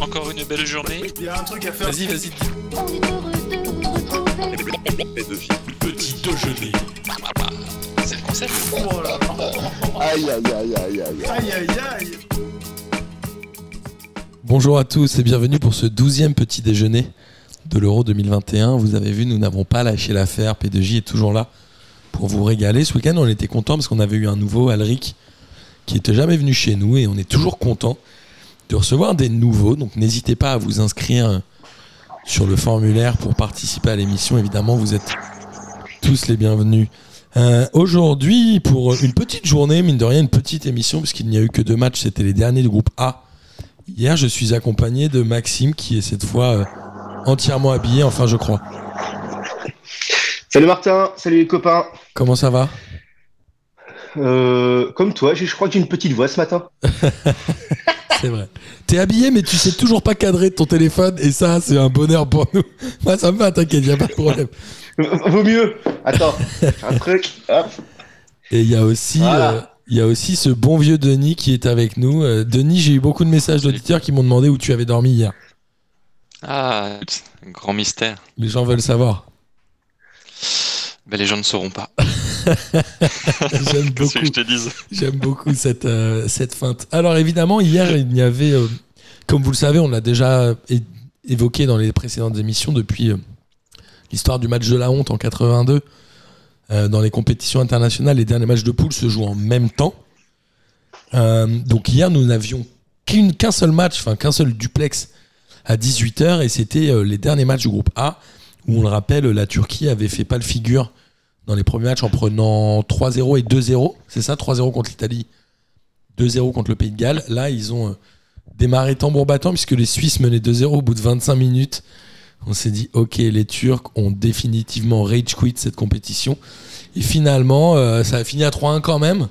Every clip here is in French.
encore une belle journée. Il y a un truc à faire. Vas-y, vas-y. On est heureux de vous retrouver. Petit déjeuner. C'est le concept. Oh là là. Aïe, aïe, aïe, aïe, aïe. Aïe aïe aïe. Bonjour à tous et bienvenue pour ce douzième petit déjeuner de l'Euro 2021. Vous avez vu, nous n'avons pas lâché l'affaire. P2J est toujours là pour vous régaler. Ce week-end, on était content parce qu'on avait eu un nouveau Alric qui n'était jamais venu chez nous et on est toujours content de recevoir des nouveaux. Donc n'hésitez pas à vous inscrire sur le formulaire pour participer à l'émission. Évidemment, vous êtes tous les bienvenus. Euh, Aujourd'hui, pour une petite journée, mine de rien, une petite émission, puisqu'il n'y a eu que deux matchs, c'était les derniers du groupe A. Hier, je suis accompagné de Maxime, qui est cette fois euh, entièrement habillé, enfin, je crois. Salut Martin, salut les copains. Comment ça va? Euh, comme toi, je crois que j'ai une petite voix ce matin. C'est vrai. T'es habillé, mais tu sais toujours pas cadrer ton téléphone, et ça, c'est un bonheur pour nous. Moi, ça me va, t'inquiète, y a pas de problème. Vaut mieux. Attends, un truc. Hop. Et il y a aussi, Voilà. euh, il y a aussi ce bon vieux Denis qui est avec nous. Euh, Denis, j'ai eu beaucoup de messages d'auditeurs qui m'ont demandé où tu avais dormi hier. Ah, un grand mystère. Les gens veulent savoir. Ben, les gens ne sauront pas. J'aime beaucoup. J'aime cette, euh, cette feinte. Alors évidemment, hier, il y avait, euh, comme vous le savez, on l'a déjà évoqué dans les précédentes émissions depuis euh, l'histoire du match de la honte en 82. Euh, dans les compétitions internationales, les derniers matchs de poule se jouent en même temps. Donc hier, nous n'avions qu'un seul match, enfin qu'un seul duplex à 18h, et c'était les derniers matchs du groupe A, où on le rappelle, la Turquie avait fait pas le figure dans les premiers matchs en prenant 3-0 et 2-0. C'est ça, 3-0 contre l'Italie, 2-0 contre le Pays de Galles. Là, ils ont euh, démarré tambour battant puisque les Suisses menaient 2-0 au bout de 25 minutes. On s'est dit, ok, les Turcs ont définitivement rage quit cette compétition. Et finalement, euh, ça a fini à 3-1 quand même.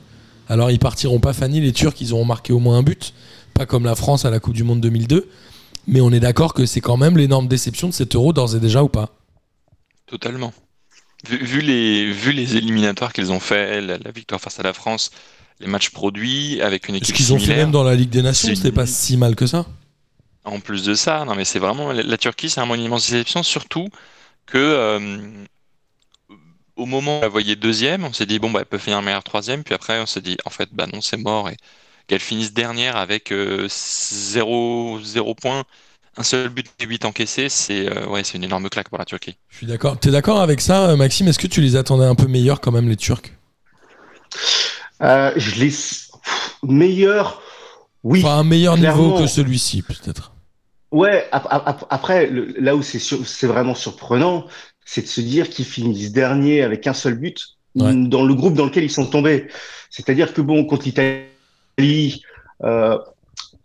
Alors, ils partiront pas Fanny, les Turcs, ils auront marqué au moins un but. Pas comme la France à la Coupe du Monde 2002. Mais on est d'accord que c'est quand même l'énorme déception de cet euro d'ores et déjà ou pas? Totalement. Vu, vu les, vu les éliminatoires qu'ils ont fait, la, la victoire face à la France, les matchs produits avec une Ce équipe qu'ils ont fait même dans la Ligue des Nations, c'était pas si mal que ça? En plus de ça, non mais c'est vraiment la, la Turquie, c'est un monument de déception, surtout que euh, au moment où on la voyait deuxième, on s'est dit bon bah elle peut finir meilleure troisième, puis après on s'est dit en fait bah non c'est mort et qu'elle finisse dernière avec euh, zéro, zéro point, un seul but et 8 encaissés, c'est euh, ouais c'est une énorme claque pour la Turquie. Je suis d'accord. T'es d'accord avec ça, euh, Maxime? Est-ce que tu les attendais un peu meilleurs quand même, les Turcs? Euh, je les pff, meilleur. Oui. Enfin, un meilleur niveau que celui-ci, peut-être. Ouais. ap- ap- ap- Après, le- là où c'est sur- vraiment surprenant, c'est de se dire qu'ils finissent dernier avec un seul but Ouais. dans le groupe dans lequel ils sont tombés. C'est-à-dire que bon, contre l'Italie. Euh,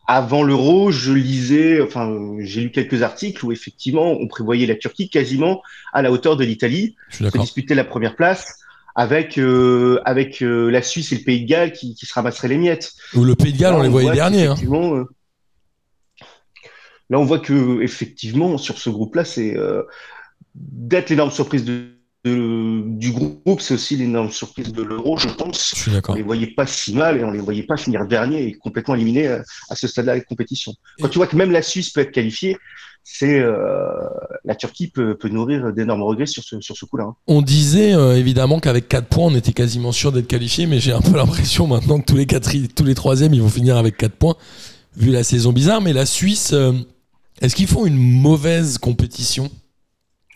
avant l'Euro, je lisais, enfin, j'ai lu quelques articles où effectivement on prévoyait la Turquie quasiment à la hauteur de l'Italie. D'accord. disputer la première place avec euh, avec euh, la Suisse et le Pays de Galles qui, qui se ramasseraient les miettes. Ou le Pays de Galles, Là, on les voyait derniers. Hein. euh, Là, on voit que effectivement sur ce groupe-là, c'est d'être l'énorme surprise de, de- du groupe, c'est aussi l'énorme surprise de l'Euro, je pense. Je suis On les voyait pas si mal et on les voyait pas finir dernier et complètement éliminés à, à ce stade-là de la compétition. Quand tu vois que même la Suisse peut être qualifiée, c'est euh, la Turquie peut, peut nourrir d'énormes regrets sur ce sur ce coup-là. hein. On disait euh, évidemment qu'avec 4 points, on était quasiment sûr d'être qualifié, mais j'ai un peu l'impression maintenant que tous les, quatri- tous les troisièmes, ils vont finir avec 4 points, vu la saison bizarre. Mais la Suisse, euh, est-ce qu'ils font une mauvaise compétition?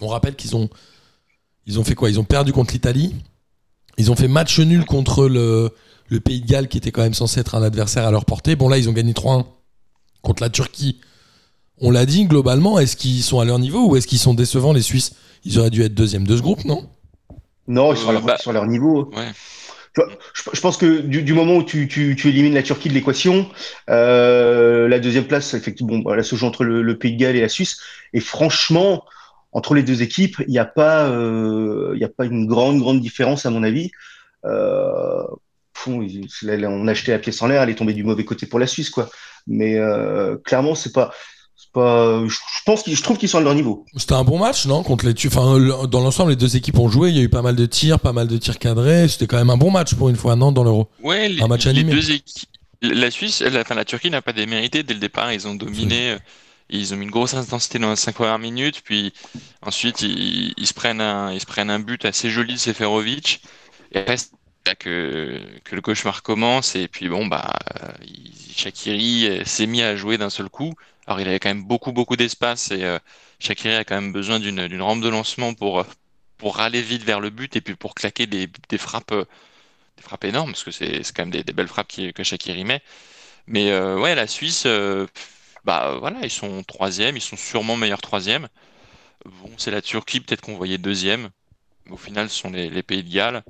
On rappelle qu'ils ont, ils ont fait quoi? Ils ont perdu contre l'Italie. Ils ont fait match nul contre le, le Pays de Galles, qui était quand même censé être un adversaire à leur portée. Bon, là, ils ont gagné 3-1 contre la Turquie. On l'a dit globalement, est-ce qu'ils sont à leur niveau ou est-ce qu'ils sont décevants, les Suisses? Ils auraient dû être deuxième de ce groupe, non? Non, ils sont à Euh, leur, bah- sur leur niveau. Ouais. Je, je pense que du, du moment où tu, tu, tu élimines la Turquie de l'équation, euh, la deuxième place, effectivement, bon, elle se joue entre le, le Pays de Galles et la Suisse. Et franchement, entre les deux équipes, il n'y a pas, euh, il y a pas une grande, grande différence à mon avis. Euh, on a acheté la pièce en l'air, elle est tombée du mauvais côté pour la Suisse, quoi. Mais euh, clairement, c'est pas. Je, pense qu'ils, je trouve qu'ils sont à leur niveau. C'était un bon match, non Contre les enfin, dans l'ensemble, les deux équipes ont joué. Il y a eu pas mal de tirs, pas mal de tirs cadrés. C'était quand même un bon match pour une fois, non Dans l'Euro? Ouais, les, Un match les animé. deux équipes. La Suisse, la, enfin, la Turquie n'a pas démérité dès le départ. Ils ont dominé. euh, Ils ont mis une grosse intensité dans les cinq premières minutes, puis ensuite ils, se prennent un, ils se prennent un but assez joli de Seferovic. Et après, que, que le cauchemar commence. Et puis bon, bah, euh, euh, s'est mis à jouer d'un seul coup. Alors il avait quand même beaucoup, beaucoup d'espace et euh, Shaqiri a quand même besoin d'une rampe de lancement pour, euh, pour aller vite vers le but et puis pour claquer des, des frappes, des frappes énormes, parce que c'est quand même des, des belles frappes que Shaqiri met. Mais ouais, la Suisse, bah voilà, ils sont troisième, ils sont sûrement meilleurs troisième. Bon, c'est la Turquie, peut-être qu'on voyait deuxième. Au final, ce sont les, les pays de Galles.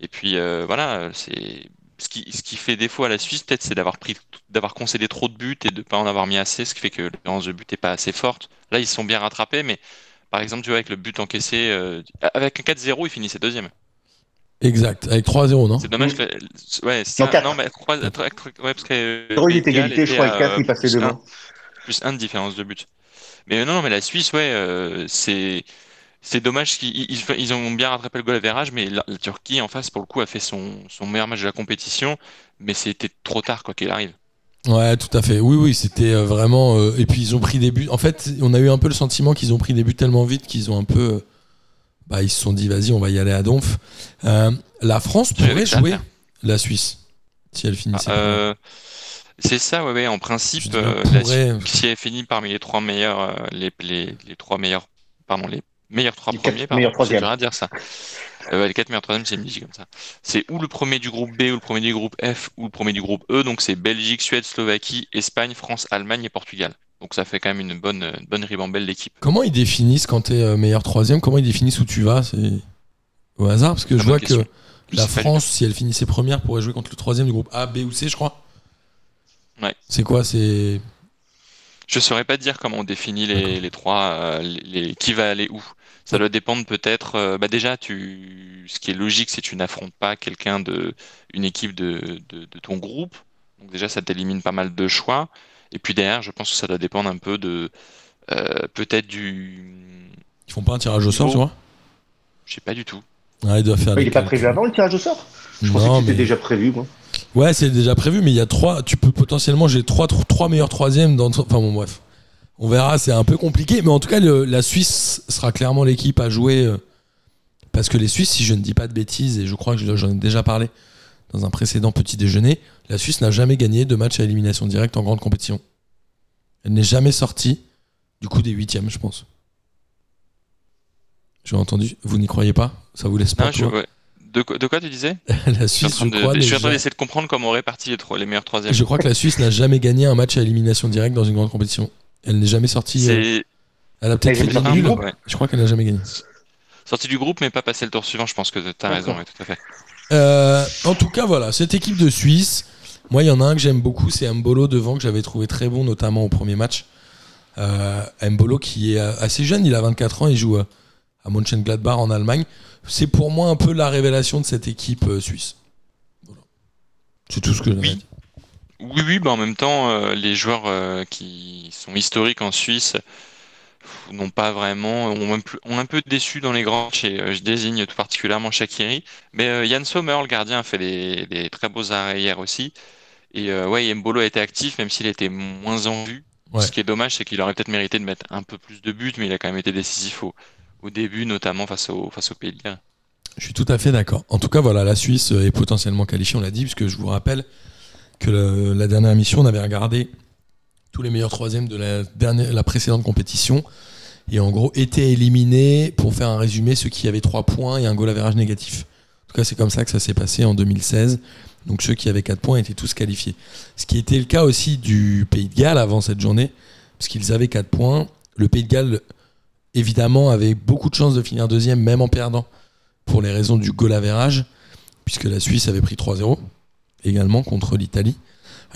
Et puis euh, voilà, c'est ce qui, ce qui fait défaut à la Suisse, peut-être, c'est d'avoir pris, d'avoir concédé trop de buts et de pas en avoir mis assez, ce qui fait que l'espérance de but n'est pas assez forte. Là, ils se sont bien rattrapés, mais par exemple, tu vois, avec le but encaissé, euh, avec un 4-0, ils finissaient deuxième. Exact, avec 3-0, non? C'est dommage que, ouais, ça, Non, mais trois- trois- ouais, parce que il était égalité, je crois, et 4, à il passait un. devant. Plus un de différence de but. Mais euh, non, non, mais la Suisse, ouais, euh, c'est c'est dommage qu'ils ils, ils ont bien rattrapé le goal average, mais la, la Turquie en face, pour le coup, a fait son, son meilleur match de la compétition, mais c'était trop tard, quoi qu'il arrive. Ouais, tout à fait. Oui, oui, c'était euh, vraiment. euh, et puis ils ont pris des buts. En fait, on a eu un peu le sentiment qu'ils ont pris des buts tellement vite qu'ils ont un peu. euh, bah, ils se sont dit, vas-y, on va y aller à donf. Euh, la France pourrait jouer la Suisse si elle Ah, finissait. euh, c'est ça, ouais, ouais, en principe, euh, la si elle finit parmi les trois meilleurs, euh, les, les, les trois meilleurs, pardon, les meilleurs trois Les quatre premiers, pardon, c'est dur à dire ça. Euh, les quatre meilleurs troisièmes, c'est dit comme ça. C'est ou le premier du groupe B, ou le premier du groupe F, ou le premier du groupe E. Donc c'est Belgique, Suède, Slovaquie, Espagne, France, Allemagne et Portugal. Donc ça fait quand même une bonne, une bonne ribambelle d'équipes. Comment ils définissent quand t'es euh, meilleur troisième Comment ils définissent où tu vas C'est au hasard? Parce que Ah, je vois question. que la France, si elle finissait première, pourrait jouer contre le troisième du groupe A, B ou C, je crois. Ouais. C'est quoi C'est Je saurais pas te dire comment on définit les, les trois, euh, les, les- qui va aller où. Ça doit dépendre peut-être. euh, bah déjà, tu, ce qui est logique, c'est que tu n'affrontes pas quelqu'un de, une équipe de, de, de ton groupe. Donc déjà, ça t'élimine pas mal de choix. Et puis derrière, je pense que ça doit dépendre un peu de, euh, peut-être du, Ils font pas un tirage au sort, tu vois? Je sais pas du tout. Ils doivent faire il est pas prévu avant le tirage au sort? Je pensais Non, que c'était mais- déjà prévu, moi. Ouais, c'est déjà prévu, mais il y a trois. Tu peux potentiellement, j'ai trois, trois, meilleurs troisièmes dans. Enfin bon, bref. On verra, c'est un peu compliqué, mais en tout cas, le- la Suisse sera clairement l'équipe à jouer. euh, parce que les Suisses, si je ne dis pas de bêtises, et je crois que j'en ai déjà parlé dans un précédent petit déjeuner, la Suisse n'a jamais gagné de match à élimination directe en grande compétition. Elle n'est jamais sortie du coup des huitièmes, je pense. J'ai entendu, vous n'y croyez pas? Ça vous laisse pas Non, je- toi? ouais. De, quoi- de quoi tu disais? La Suisse, je de- crois, je suis en train d'essayer de comprendre comment on répartit les, trois- les meilleurs troisièmes. Je crois que la Suisse n'a jamais gagné un match à élimination directe dans une grande compétition. Elle n'est jamais sortie. euh, Elle a peut-être sortie du groupe ouais. Je crois qu'elle n'a jamais gagné. sorti du groupe, mais pas passé le tour suivant. Je pense que tu as raison, ouais, tout à fait. Euh, en tout cas, voilà, cette équipe de Suisse. Moi, il y en a un que j'aime beaucoup, c'est Mbolo devant, que j'avais trouvé très bon, notamment au premier match. Euh, Mbolo qui est euh, assez jeune, il a 24 ans, il joue euh, à Mönchengladbach en Allemagne. C'est pour moi un peu la révélation de cette équipe euh, suisse. Voilà. C'est tout ce que j'ai Oui. Oui, oui, bah en même temps, euh, les joueurs euh, qui sont historiques en Suisse n'ont pas vraiment, ont un, peu, ont un peu déçu dans les grands et je désigne tout particulièrement Shakiri. Mais Yann Sommer, le gardien, a fait des, des très beaux arrêts hier aussi. Et ouais, Mbolo a été actif, même s'il était moins en vue. Ouais. Ce qui est dommage, c'est qu'il aurait peut-être mérité de mettre un peu plus de buts, mais il a quand même été décisif au, au début, notamment face au, face au Pays de Galles. Je suis tout à fait d'accord. En tout cas, voilà, la Suisse est potentiellement qualifiée, on l'a dit, puisque je vous rappelle que la dernière émission, on avait regardé tous les meilleurs troisièmes de la, précédente compétition. Et en gros, étaient éliminés, pour faire un résumé, ceux qui avaient 3 points et un goal average négatif. En tout cas, c'est comme ça que ça s'est passé en 2016. Donc ceux qui avaient 4 points étaient tous qualifiés. Ce qui était le cas aussi du Pays de Galles avant cette journée, parce qu'ils avaient 4 points. Le Pays de Galles, évidemment, avait beaucoup de chances de finir deuxième, même en perdant pour les raisons du goal average, puisque la Suisse avait pris 3-0 également contre l'Italie.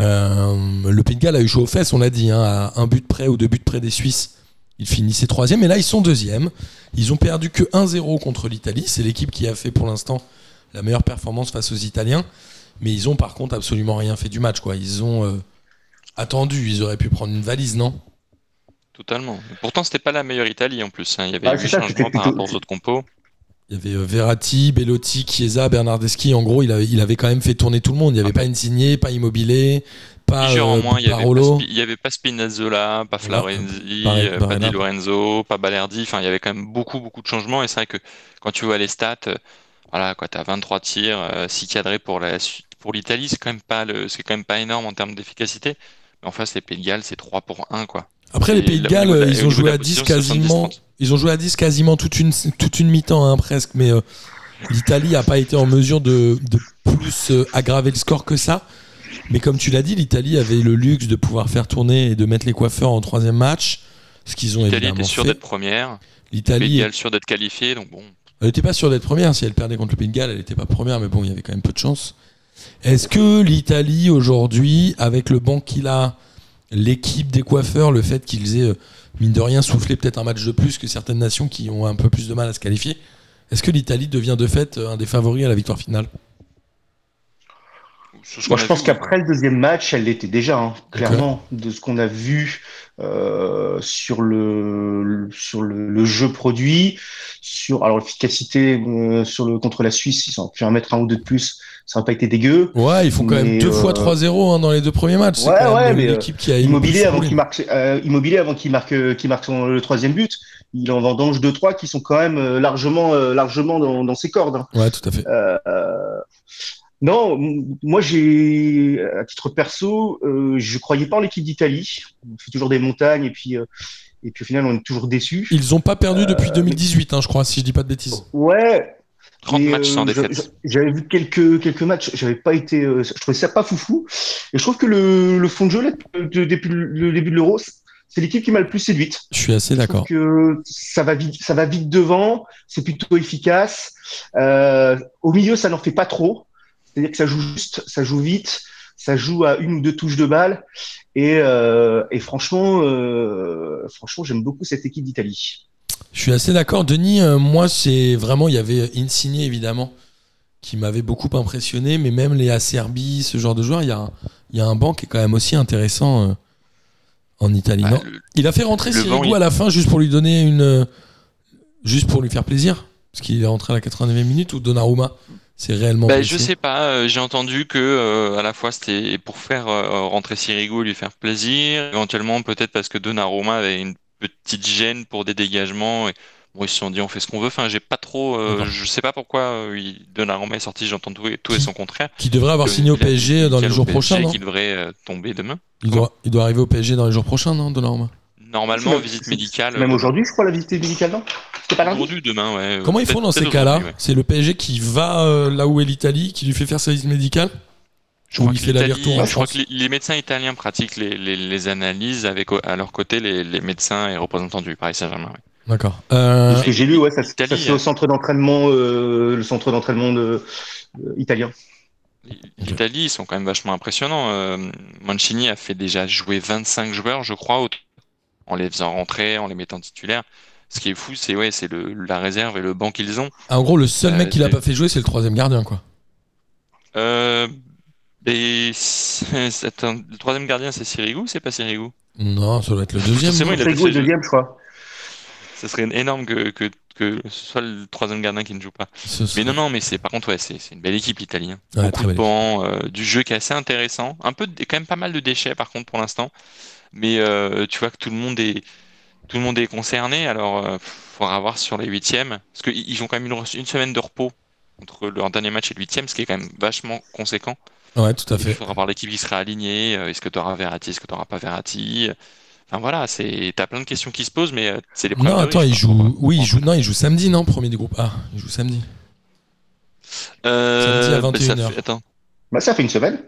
Euh, le Pays a eu chaud aux fesses, on l'a dit, hein, à un but près ou deux buts près des Suisses. Ils finissaient troisième, et là ils sont deuxième. Ils ont perdu que 1-0 contre l'Italie. C'est l'équipe qui a fait pour l'instant la meilleure performance face aux Italiens. Mais ils ont par contre absolument rien fait du match. Ils ont euh, attendu, ils auraient pu prendre une valise, non? Totalement. Pourtant, c'était pas la meilleure Italie en plus. hein. Il y avait Ah, changements par plutôt- rapport aux autres compos. Il y avait euh, Verratti, Bellotti, Chiesa, Bernardeschi. En gros, il avait, il avait quand même fait tourner tout le monde. Il n'y avait pas Insigné, pas Immobilier, pas euh, moins, il y avait pas Parolo. Spi- il y avait pas Spinazzola, pas Florenzi, Pareil, euh, pas. Di Lorenzo, pas Balerdi. Enfin, il y avait quand même beaucoup, beaucoup de changements. Et c'est vrai que quand tu vois les stats, euh, voilà, quoi, t'as 23 tirs, euh, 6 cadrés pour la su- pour l'Italie, c'est quand même pas le, c'est quand même pas énorme en termes d'efficacité. Mais en face, les Pays de Galles, c'est 3 pour 1, quoi. Après, les Pays de Galles, de la- ils ont joué à 10 position, quasiment. 70-30. Ils ont joué à 10 quasiment toute une, toute une mi-temps, hein, presque. Mais euh, l'Italie n'a pas été en mesure de, de plus euh, aggraver le score que ça. Mais comme tu l'as dit, l'Italie avait le luxe de pouvoir faire tourner et de mettre les coiffeurs en troisième match. Ce qu'ils ont L'Italie était sûre d'être première. L'Italie, Galles sûre d'être qualifiée. Donc bon, elle n'était pas sûre d'être première. Si elle perdait contre le Pays de Galles, elle n'était pas première. Mais bon, il y avait quand même peu de chance. Est-ce que l'Italie, aujourd'hui, avec le banc qu'il a, l'équipe des coiffeurs, le fait qu'ils aient, euh, mine de rien, soufflé peut-être un match de plus que certaines nations qui ont un peu plus de mal à se qualifier, est-ce que l'Italie devient de fait euh, un des favoris à la victoire finale? Moi, je pense qu'après le deuxième match, elle l'était déjà, hein, clairement, de ce qu'on a vu euh, sur le sur le, le jeu produit, sur alors l'efficacité euh, sur le contre la Suisse, ils ont pu en mettre un ou deux de plus, ça n'a pas été dégueu. Ouais, ils font quand même deux fois euh, 3-0 hein, dans les deux premiers matchs. Ouais, quand ouais, même mais, l'équipe qui a Immobilier avant qu'il marque, euh, Immobilier avant qu'il marque, euh, qu'il marque son, le troisième but, il en vendange deux trois qui sont quand même euh, largement, euh, largement dans, dans ses cordes. hein. Ouais, tout à fait. Euh, euh, non, moi j'ai, à titre perso, euh, je croyais pas en l'équipe d'Italie. On fait toujours des montagnes et puis, euh, et puis au final on est toujours déçus. Ils ont pas perdu Euh, depuis 2018, hein, je crois, si je dis pas de bêtises. Ouais. 30 et, matchs sans euh, défaite. j'a- J'avais vu quelques quelques matchs, j'avais pas été, euh, je trouvais ça pas foufou. Et je trouve que le, le fond de jeu là, de- depuis le début de l'Euro, c'est l'équipe qui m'a le plus séduite. Je suis assez d'accord. que ça va vite, ça va vite devant, c'est plutôt efficace. Euh, au milieu, ça n'en fait pas trop. C'est-à-dire que ça joue juste, ça joue vite, ça joue à une ou deux touches de balle. Et, euh, et franchement, euh, franchement, j'aime beaucoup cette équipe d'Italie. Je suis assez d'accord. Denis, euh, moi, c'est vraiment, il y avait Insigne évidemment, qui m'avait beaucoup impressionné, mais même les Acerbi, ce genre de joueurs, il y a un, il y a un banc qui est quand même aussi intéressant euh, en Italie. Bah, non le- il a fait rentrer Sirigu il- à la fin juste pour lui donner une. juste pour lui faire plaisir Parce qu'il est rentré à la 89e minute ou Donnarumma C'est réellement. Blessé je sais pas, euh, j'ai entendu que euh, à la fois c'était pour faire euh, rentrer Sirigu et lui faire plaisir, éventuellement peut-être parce que Donnarumma avait une petite gêne pour des dégagements et bon, ils se sont dit on fait ce qu'on veut. Enfin, j'ai pas trop, euh, je sais pas pourquoi il- Donnarumma est sorti, j'entends tout et, tout et son contraire. Qui devrait avoir signé au PSG dans les jours prochains, non Qui devrait tomber demain. il doit, il doit arriver au PSG dans les jours prochains, non, Donnarumma? Normalement, C'est- visite médicale. Même euh, aujourd'hui, je crois, la visite médicale, non C'était pas lundi Aujourd'hui, demain, ouais. euh, Comment ils font dans ces cas-là ouais. C'est le PSG qui va euh, là où est l'Italie, qui lui fait faire sa visite médicale Je crois que fait Je crois les, médecins italiens pratiquent les, les- les analyses avec à leur côté les, les médecins et représentants du Paris Saint-Germain. ouais. D'accord. Euh, Ce que j'ai lu, ouais, ça, ça se fait au euh, centre d'entraînement, euh, le centre d'entraînement de, euh, italien. L'Italie, ils sont quand même vachement impressionnants. Euh, Mancini a fait déjà jouer 25 joueurs, je crois, au- en les faisant rentrer, en les mettant titulaires. Ce qui est fou, c'est ouais, c'est le- la réserve et le banc qu'ils ont. en gros, le seul Euh, mec qui l'a c'est- pas fait jouer, c'est le troisième gardien, quoi. Euh, et c'est- le troisième gardien, c'est Sirigu ou c'est pas Sirigu Non, ça doit être le deuxième. Non il a fait est deuxième, je crois. Ce serait énorme que, que, que ce soit le troisième gardien qui ne joue pas. Ce serait- Mais non, non, mais c'est par contre, ouais, c'est c'est une belle équipe l'Italie. hein. Ouais, Beaucoup très de belle bancs, euh, du jeu qui est assez intéressant. Un peu, de- quand même pas mal de déchets par contre pour l'instant. Mais euh, tu vois que tout le monde est, tout le monde est concerné. Alors, euh, faudra voir sur les huitièmes, parce qu'ils ils ont quand même une, une semaine de repos entre leur dernier match et le huitième, ce qui est quand même vachement conséquent. Ouais, tout à Il fait. faudra voir l'équipe qui sera alignée. euh, Est-ce que tu auras Verratti, est-ce que tu n'auras pas Verratti? Enfin voilà, c'est, t'as plein de questions qui se posent, mais c'est les Non, premières. attends, il joue. Oui, il joue. Non, il joue samedi, non, premier du groupe A. Il joue samedi. Euh, Samedi à bah, ça 21h. fait- attends. Bah, ça fait une semaine.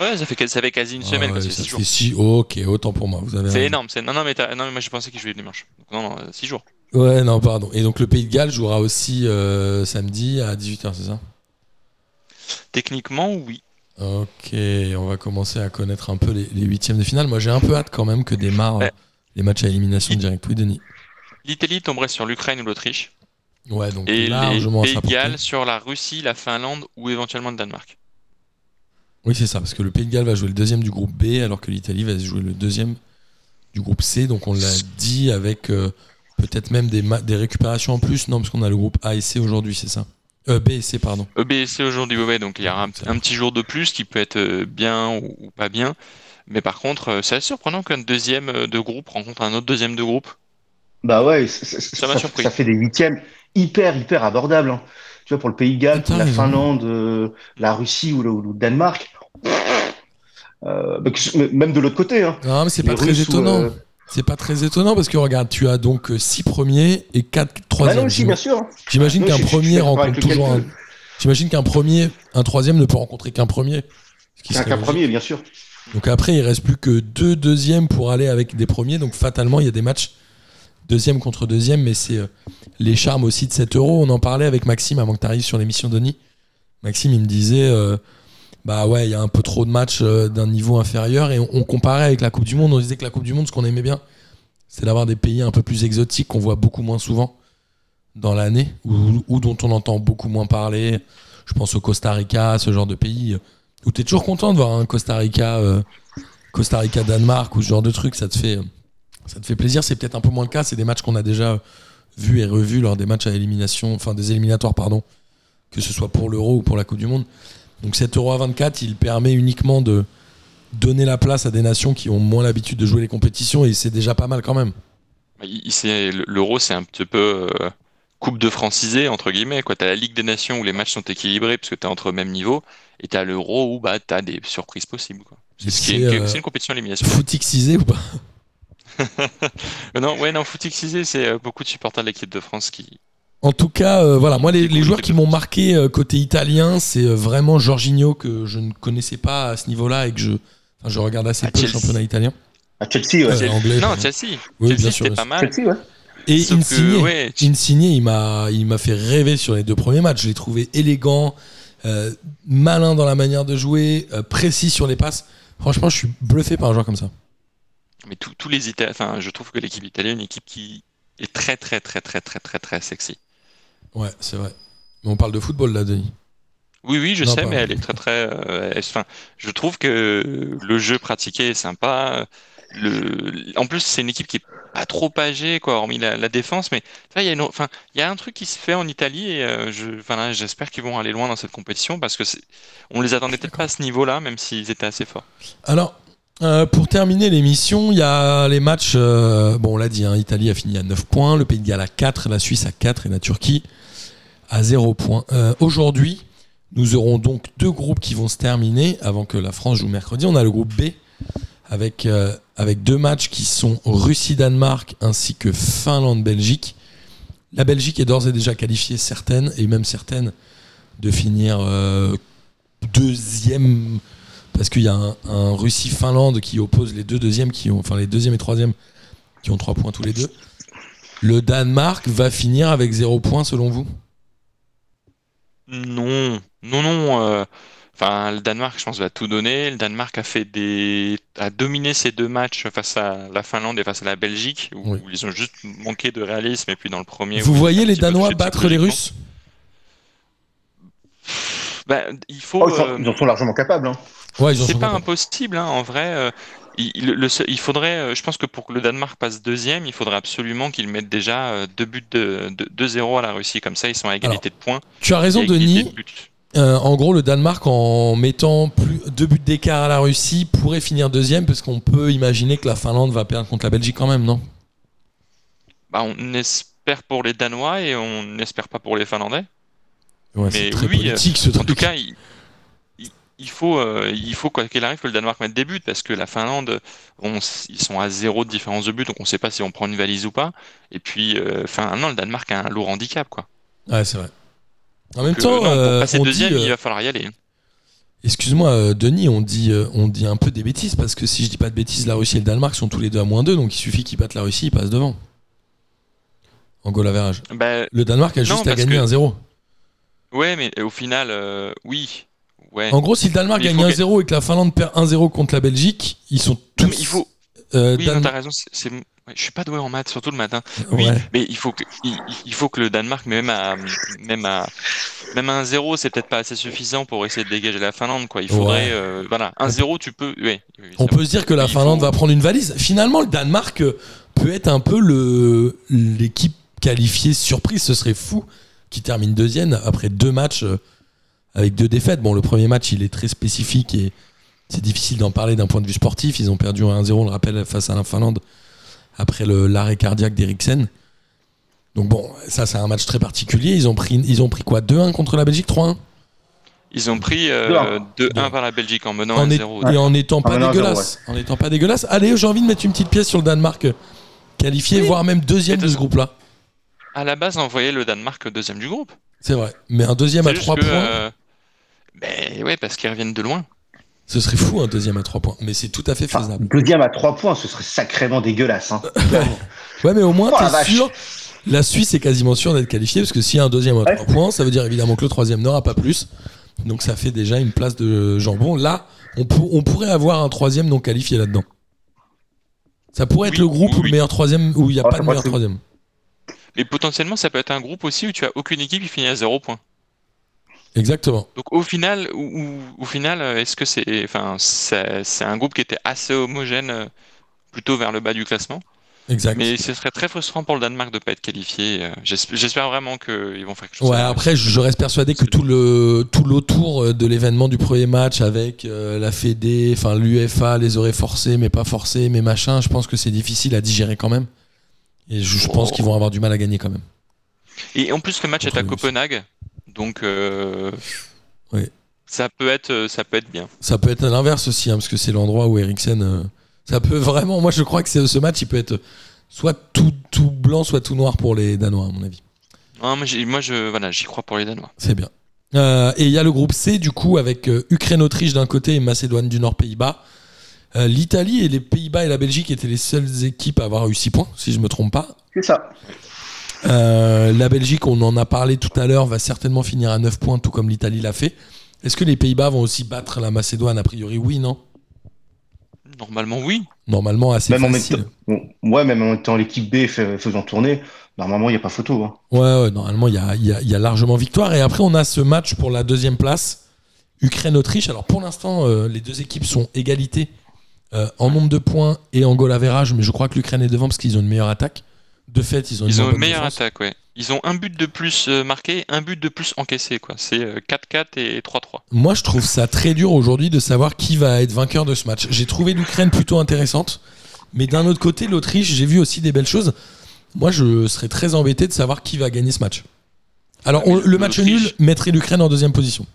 Ouais, ça fait, ça fait quasi une Ah semaine, ouais, ça six jours. fait six. Ok, autant pour moi. Vous avez. C'est énorme. c'est- Non, non, mais, non, mais moi je pensais qu'il jouait le dimanche. Donc, non, non, 6 jours. Ouais, non, pardon. Et donc le Pays de Galles jouera aussi euh, samedi à 18h, c'est ça? Techniquement, oui. Ok, on va commencer à connaître un peu les, les huitièmes de finale. Moi, j'ai un peu hâte quand même que démarrent Ouais. les matchs à élimination directe. Oui, Denis. L'Italie tomberait sur l'Ukraine ou l'Autriche. Ouais, donc Et les largement à Pays de Galles sur la Russie, la Finlande ou éventuellement le Danemark. Oui, c'est ça, parce que le Pays de Galles va jouer le deuxième du groupe B, alors que l'Italie va jouer le deuxième du groupe C. Donc on l'a dit avec euh, peut-être même des, des récupérations en plus. Non, parce qu'on a le groupe A et C aujourd'hui, c'est ça? Euh, B et C, pardon. EBC aujourd'hui, ouais, donc il y aura un, un petit jour de plus qui peut être euh, bien ou, ou pas bien. Mais par contre, euh, c'est assez surprenant qu'un deuxième de groupe rencontre un autre deuxième de groupe. Bah ouais, c- c- Ça m'a ça, surpris. ça fait des huitièmes hyper, hyper abordables. hein. Tu vois, pour le Pays de Galles, Ah, la. Finlande, euh, la Russie ou le, ou le Danemark. Euh, bah, même de l'autre côté. Hein. Non, mais c'est pas très étonnant. euh, C'est pas très étonnant parce que regarde, tu as donc 6 premiers et 4 Bah troisièmes. non, si, bien sûr. hein. J'imagine Non, qu'un premier rencontre toujours un. J'imagine qu'un premier, un troisième ne peut rencontrer qu'un premier. Ce qui C'est un serait cas logique. premier, bien sûr. Donc après, il reste plus que deux deuxièmes pour aller avec des premiers. Donc fatalement, il y a des matchs deuxième contre deuxième, mais c'est euh, les charmes aussi de cet euro. On en parlait avec Maxime avant que tu arrives sur l'émission Denis. Maxime, il me disait, euh, bah ouais, il y a un peu trop de matchs euh, d'un niveau inférieur et on, comparait avec la Coupe du Monde. On disait que la Coupe du Monde, ce qu'on aimait bien, c'est d'avoir des pays un peu plus exotiques qu'on voit beaucoup moins souvent dans l'année ou, dont on entend beaucoup moins parler. Je pense au Costa Rica, ce genre de pays où tu toujours content de voir un Costa Rica, Costa Rica Danemark ou ce genre de truc, ça te fait, ça te fait plaisir. C'est peut-être un peu moins le cas. C'est des matchs qu'on a déjà vus et revus lors des matchs à élimination, enfin des éliminatoires, pardon, que ce soit pour l'Euro ou pour la Coupe du Monde. Donc cet Euro à 24, il permet uniquement de donner la place à des nations qui ont moins l'habitude de jouer les compétitions et c'est déjà pas mal quand même. L'euro, c'est un petit peu euh, coupe de francisé, entre guillemets. Tu as la Ligue des Nations où les matchs sont équilibrés parce que tu es entre le même niveau, et tu as l'euro où bah, tu as des surprises possibles. quoi. C'est ce qui est- C'est, euh, c'est une compétition à élimination. Footixisé ou pas? Non, ouais, non, foot excisé, c'est euh, beaucoup de supporters de l'équipe de France qui. En tout cas, euh, voilà, moi les, joueurs qui m'ont marqué euh, côté italien, c'est euh, vraiment Jorginho que je ne connaissais pas à ce niveau-là et que je, enfin, je regarde assez À peu le Chelsea. championnat italien. À Chelsea, ouais. Euh, anglais, non. Chelsea. Oui, Chelsea, bien sûr, pas mal. Chelsea, ouais. Et Sauf que, Insigne, ouais, Insigne, il m'a, il m'a fait rêver sur les deux premiers matchs. Je l'ai trouvé élégant, euh, malin dans la manière de jouer, euh, précis sur les passes. Franchement, je suis bluffé par un joueur comme ça. Mais tous les Italiens, enfin, je trouve que l'équipe italienne est une équipe qui est très, très, très, très, très, très, très sexy. Ouais, c'est vrai. Mais on parle de football là, Denis. Oui, oui, je Non, sais, pas- mais elle est très, très. euh, enfin, je trouve que le jeu pratiqué est sympa. Le, en plus, c'est une équipe qui est pas trop âgée, quoi, hormis la, la défense. Mais il y a une, enfin, il y a un truc qui se fait en Italie et euh, je, enfin, là, j'espère qu'ils vont aller loin dans cette compétition parce que on les attendait peut-être pas à ce niveau-là, même s'ils étaient assez forts. Alors, euh, pour terminer l'émission, il y a les matchs. euh, bon, on l'a dit, hein, Italie a fini à 9 points, le Pays de Galles à 4, la Suisse à 4 et la Turquie à 0 points. Euh, Aujourd'hui, nous aurons donc deux groupes qui vont se terminer avant que la France joue mercredi. On a le groupe B avec, avec deux matchs qui sont Russie-Danemark ainsi que Finlande-Belgique. La Belgique est d'ores et déjà qualifiée, certaine, et même certaine de finir deuxième parce qu'il y a un, un Russie-Finlande qui oppose les deux deuxièmes qui ont, enfin les deuxième et troisième qui ont trois points tous les deux. Le Danemark va finir avec zéro point selon vous? Non, non, non. euh, Enfin, le Danemark, je pense, va tout donner. Le Danemark a fait des, a dominé ces deux matchs face à la Finlande et face à la Belgique, où, Oui. ils ont juste manqué de réalisme. Et puis dans le premier, Vous voyez les Danois battre les. Russes? Bah, il faut. Oh, ils, sont, euh, ils en sont largement capables. Hein. Ouais, ils en c'est sont pas capables. impossible, hein, en vrai. euh, il, le faudrait, euh, je pense que pour que le Danemark passe deuxième, il faudrait absolument qu'ils mettent déjà deux buts de, de- 2-0 à la Russie. Comme ça, ils sont à égalité de points. Tu as raison, Denis. de. Euh, en gros, le Danemark, en mettant plus, deux buts d'écart à la Russie, pourrait finir deuxième parce qu'on peut imaginer que la Finlande va perdre contre la Belgique quand même, non? Bah, on espère pour les Danois et on n'espère pas pour les Finlandais. Ouais, Mais très oui, politique ce En truc. tout cas, il, il- il faut, euh, il faut quoi qu'il arrive que le Danemark mette des buts parce que la Finlande, on ils sont à zéro de différence de but, donc on ne sait pas si on prend une valise ou pas. Et puis, euh, enfin, non, le Danemark a un lourd handicap, quoi. Ouais, c'est vrai. En même Donc, temps, euh, non, pour euh, passer on deuxième, euh, il va falloir y aller. Excuse-moi, euh, Denis, on dit, euh, on dit un peu des bêtises parce que si je dis pas de bêtises, la Russie et le Danemark sont tous les deux à moins 2, donc il suffit qu'ils battent la Russie, ils passent devant. En goal average. Bah, Le Danemark a juste à gagner que- un 0. Ouais, mais au final, euh, oui, ouais. En gros, si le Danemark Mais il gagne faut 1-0 et que la Finlande perd 1-0 contre la Belgique, ils sont tous. Non, mais il faut. euh, Oui, Dan- non, t'as raison. c'est- c'est- ouais, je suis pas doué en maths, surtout le matin. Oui, Ouais. mais il faut que, il, il faut que le Danemark, même à, même à, même à un 0, c'est peut-être pas assez suffisant pour essayer de dégager la Finlande, quoi. Il faudrait, Ouais. euh, voilà, un 0, tu peux, oui. oui, On peut se dire que la Il Finlande faut- va prendre une valise. Finalement, le Danemark euh, peut être un peu le l'équipe qualifiée surprise. Ce serait fou qui termine deuxième après deux matchs euh, avec deux défaites. Bon, le premier match, il est très spécifique et c'est difficile d'en parler d'un point de vue sportif. Ils ont perdu 1-0, on le rappelle, face à la Finlande après le- l'arrêt cardiaque d'Eriksen. Donc bon, ça c'est un match très particulier. Ils ont pris, ils ont pris quoi? 2-1 contre la Belgique? 3-1 Ils ont pris euh, 2-1. 2-1 par la Belgique en menant en, est- 1-0. Et en étant pas menant 1-0, dégueulasse. En étant pas dégueulasse. Allez, j'ai envie de mettre une petite pièce sur le Danemark. Qualifié, Oui. voire même deuxième de ce groupe-là. À la base, on voyait le Danemark deuxième du groupe. C'est vrai. Mais un deuxième à juste 3 que, points, euh, Ben ouais, parce qu'ils reviennent de loin. ce serait fou un deuxième à 3 points. Mais c'est tout à fait Enfin, faisable. deuxième à 3 points, ce serait sacrément dégueulasse. Hein. Ouais, mais au moins, Oh t'es sûr. La Suisse est quasiment sûre d'être qualifiée parce que s'il y a un deuxième à Ouais. 3 points, ça veut dire évidemment que le troisième n'aura pas plus. Donc ça fait déjà une place de jambon. Là, on, pour- on pourrait avoir un troisième non qualifié là-dedans. Ça pourrait être Oui, le groupe oui, le meilleur troisième, où il n'y a Oh, pas de meilleur troisième. Mais potentiellement, ça peut être un groupe aussi où tu as aucune équipe qui finit à 0 points. Exactement. Donc au final, ou- ou- au final, euh, est-ce que c'est, enfin, c'est un groupe qui était assez homogène, euh, plutôt vers le bas du classement. Exact. Mais ce serait très frustrant pour le Danemark de pas être qualifié. euh, j'esp- J'espère vraiment qu'ils vont faire quelque chose. Ouais, après, je, reste persuadé que tout le tout l'autour de l'événement du premier match avec euh, la Fédé, enfin l'UFA les aurait forcés, mais pas forcés, mais machin, je pense que c'est difficile à digérer quand même. Et je, je pense qu'ils vont avoir du mal à gagner quand même. Et en plus, le match est à. Copenhague, donc euh, Oui. ça peut être, euh, ça peut être bien. Ça peut être à l'inverse aussi, hein, parce que c'est l'endroit où Eriksen. euh, ça peut vraiment. Moi, je crois que ce match, il peut être soit tout, tout blanc, soit tout noir pour les Danois, à mon avis. Non, moi, moi, je, voilà, j'y crois pour les Danois. C'est bien. Euh, et il y a le groupe C, du coup, avec Ukraine-Autriche d'un côté et Macédoine du Nord, Pays-Bas. Euh, L'Italie et les Pays-Bas et la Belgique étaient les seules équipes à avoir eu 6 points, si je me trompe pas. C'est ça. Euh, la Belgique, on en a parlé tout à l'heure, va certainement finir à 9 points, tout comme l'Italie l'a fait. Est-ce que les Pays-Bas vont aussi battre la Macédoine? A priori, oui, non? Normalement, oui. Normalement, assez Même en même facile. temps, bon, ouais, même en étant l'équipe B fais- faisant tourner, normalement, il n'y a pas photo. Hein. Ouais, ouais, normalement, il y a, y a largement victoire. Et après, on a ce match pour la deuxième place, Ukraine-Autriche. Alors, pour l'instant, euh, les deux équipes sont égalité euh, en nombre de points et en goal average, mais je crois que l'Ukraine est devant parce qu'ils ont une meilleure attaque. De fait, ils ont une Ils ont une meilleure défense. attaque, ouais. Ils ont un but de plus euh, marqué, un but de plus encaissé, quoi. C'est euh, 4-4 et 3-3. Moi, je trouve ça très dur aujourd'hui de savoir qui va être vainqueur de ce match. J'ai trouvé l'Ukraine plutôt intéressante, mais d'un autre côté, l'Autriche, j'ai vu aussi des belles choses. Moi, je serais très embêté de savoir qui va gagner ce match. Alors, on- le match nul mettrait l'Ukraine en deuxième position.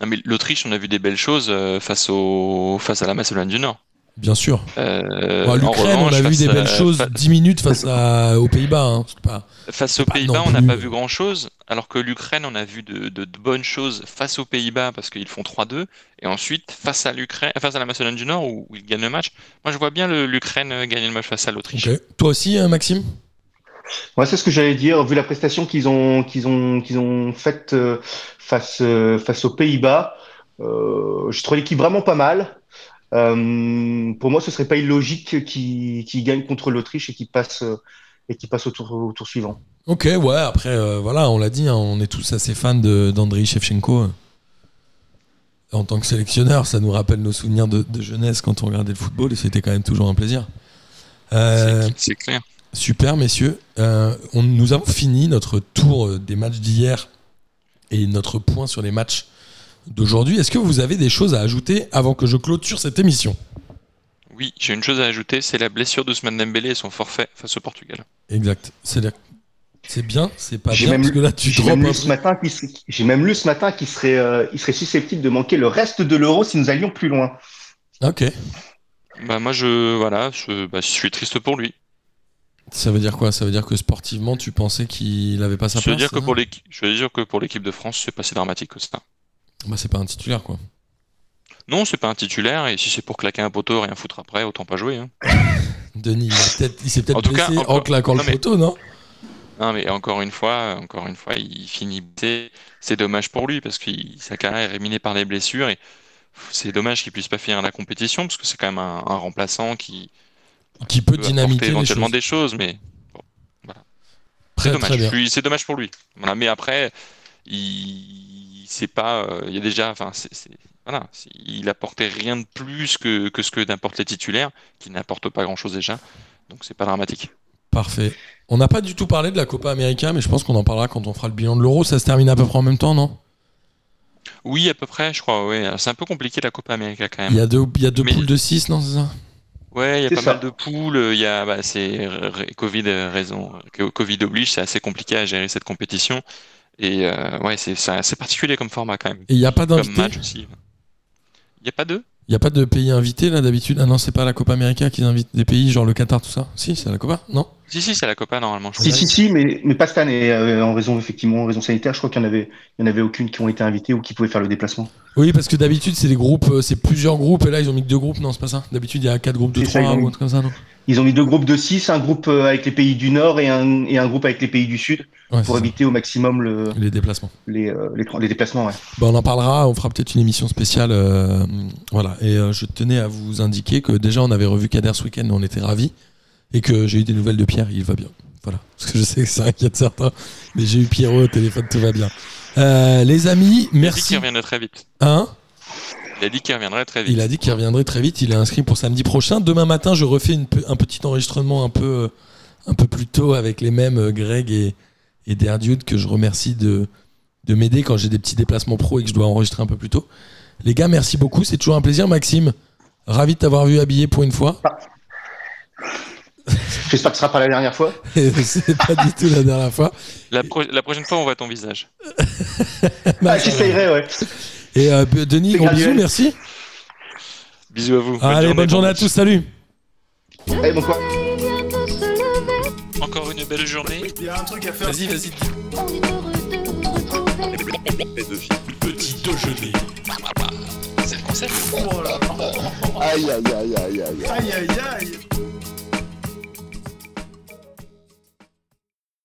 Non, mais l'Autriche, on a vu des belles choses euh, face, au... face à la Macédoine du Nord. Bien sûr. Euh, Bon, en L'Ukraine, on a vu des à- belles choses fa- 10 minutes face à- aux Pays-Bas. hein. Pas- Face aux Pays-Bas, on n'a pas vu grand-chose, alors que l'Ukraine, on a vu de, de- de bonnes choses face aux Pays-Bas parce qu'ils font 3-2, et ensuite face à l'Ukraine, face à la Macédoine du Nord où, où ils gagnent le match. Moi, je vois bien l'Ukraine euh, gagner le match face à l'Autriche. Toi aussi, hein, Maxime? Ouais, c'est ce que j'allais dire, vu la prestation qu'ils ont, qu'ils ont, qu'ils ont faite euh, face, euh, face aux Pays-Bas. Euh, je trouve l'équipe vraiment pas mal. Euh, pour moi, ce serait pas illogique qu'ils qu'ils gagnent contre l'Autriche et qu'ils passent, et qu'ils passent au tour, au tour suivant. Ok, ouais, après, euh, voilà, on l'a dit, hein, on est tous assez fans de- d'Andriy Shevchenko. En tant que sélectionneur, ça nous rappelle nos souvenirs de, de jeunesse quand on regardait le football et c'était quand même toujours un plaisir. Euh, C'est clair. Super, messieurs. Euh, on, nous avons fini notre tour euh, des matchs d'hier et notre point sur les matchs d'aujourd'hui. Est-ce que vous avez des choses à ajouter avant que je clôture cette émission? Oui, j'ai une chose à ajouter, c'est la blessure d'Ousmane Dembélé et son forfait face au Portugal. Exact. C'est c'est bien, c'est pas bien, même parce lu- que là, tu J'ai drops même, lu ce matin qu'il serait- j'ai même lu ce matin qu'il serait, euh, il serait susceptible de manquer le reste de l'euro si nous allions plus loin. Ok. Bah moi je voilà, je, bah, je suis triste pour lui. Ça veut dire quoi? Ça veut dire que sportivement, tu pensais qu'il avait pas sa Je veux place dire que pour l'équipe, je veux dire que pour l'équipe de France, c'est pas si dramatique que ça. Bah, c'est pas un titulaire, quoi. Non, c'est pas un titulaire et si c'est pour claquer un poteau, rien foutre après, autant pas jouer. hein. Denis, il, s'est peut-être tout cas, blessé en claquant non, le mais- poteau, non? Non mais encore une fois, encore une fois, il finit. blessé. C'est dommage pour lui parce que sa carrière est minée par les blessures et c'est dommage qu'il puisse pas finir la compétition parce que c'est quand même un, un remplaçant qui Qui peut peut dynamiter éventuellement choses. des choses, mais bon, voilà. C'est dommage. C'est dommage pour lui. Voilà, mais après, il c'est pas, euh, il y a déjà, enfin, voilà, il apportait rien de plus que, que ce que n'importe les titulaires, qui n'apportent pas grand chose déjà. Donc c'est pas dramatique. Parfait. On n'a pas du tout parlé de la Copa América, mais je pense qu'on en parlera quand on fera le bilan de l'Euro. Ça se termine à peu près en même temps, non? Oui, à peu près, je crois. Ouais. C'est un peu compliqué la Copa América quand Il y même. a deux, il y a deux Mais- poules de 6, non, c'est ça? Ouais, il y a pas ça. mal de poules. Il y a, bah, c'est Covid euh, raison. que Covid oblige, c'est assez compliqué à gérer cette compétition. Et euh, ouais, c'est c'est assez particulier comme format quand même. Et il n'y a pas Comme d'invités match aussi. Il n'y a pas deux Il n'y a pas de pays invités là d'habitude? Ah non, c'est pas la Copa América qui invite des pays, genre le Qatar, tout ça? Si, c'est la Copa Non? Si, si, c'est la Copa normalement. je Si, si, si, mais, mais pas cette année, euh, en raison, effectivement, en raison sanitaire. Je crois qu'il y en avait, il y en avait aucune qui ont été invitées ou qui pouvaient faire le déplacement. Oui, parce que d'habitude, c'est des groupes, euh, c'est plusieurs groupes, et là, ils ont mis que deux groupes, non, c'est pas ça? D'habitude, il y a quatre groupes de ça, trois ou un truc comme ça, non? Ils ont mis deux groupes de six, un groupe euh, avec les pays du Nord et un, et un groupe avec les pays du Sud Ouais, pour éviter au maximum le, Les déplacements. les, euh, les, les déplacements. Ouais. Bah, on en parlera, on fera peut-être une émission spéciale. euh, voilà. Et euh, je tenais à vous indiquer que déjà, on avait revu Kader ce week-end, on était ravis. Et que j'ai eu des nouvelles de Pierre, il va bien. Voilà. Parce que je sais que ça inquiète certains. Mais j'ai eu Pierrot au téléphone, tout va bien. Euh, les amis, Il a dit merci. qu'il reviendrait très vite. Hein? Il a dit qu'il reviendrait très vite. Il a dit qu'il reviendrait très vite. Il est inscrit pour samedi prochain. Demain matin, je refais une un petit enregistrement un peu, un peu plus tôt avec les mêmes euh, Greg et, et Derdude que je remercie de, de m'aider quand j'ai des petits déplacements pro et que je dois enregistrer un peu plus tôt. Les gars, merci beaucoup. C'est toujours un plaisir. Maxime, ravi de t'avoir vu habillé pour une fois. J'espère que ce sera pas la dernière fois. C'est pas du tout la dernière fois. La, pro- la prochaine fois, on voit ton visage. Bah, Ah, j'essayerai, ouais. Et euh, Denis, gros bisous, merci. Bisous à vous. Allez, bonne journée à tous. Salut. Allez, bon. Encore une belle journée. Il y a un truc à faire. Vas-y, vas-y. On est heureux de vous retrouver. Petit déjeuner. C'est le concept. Oh là là. Aïe, aïe, aïe, aïe, aïe. Aïe aïe aïe.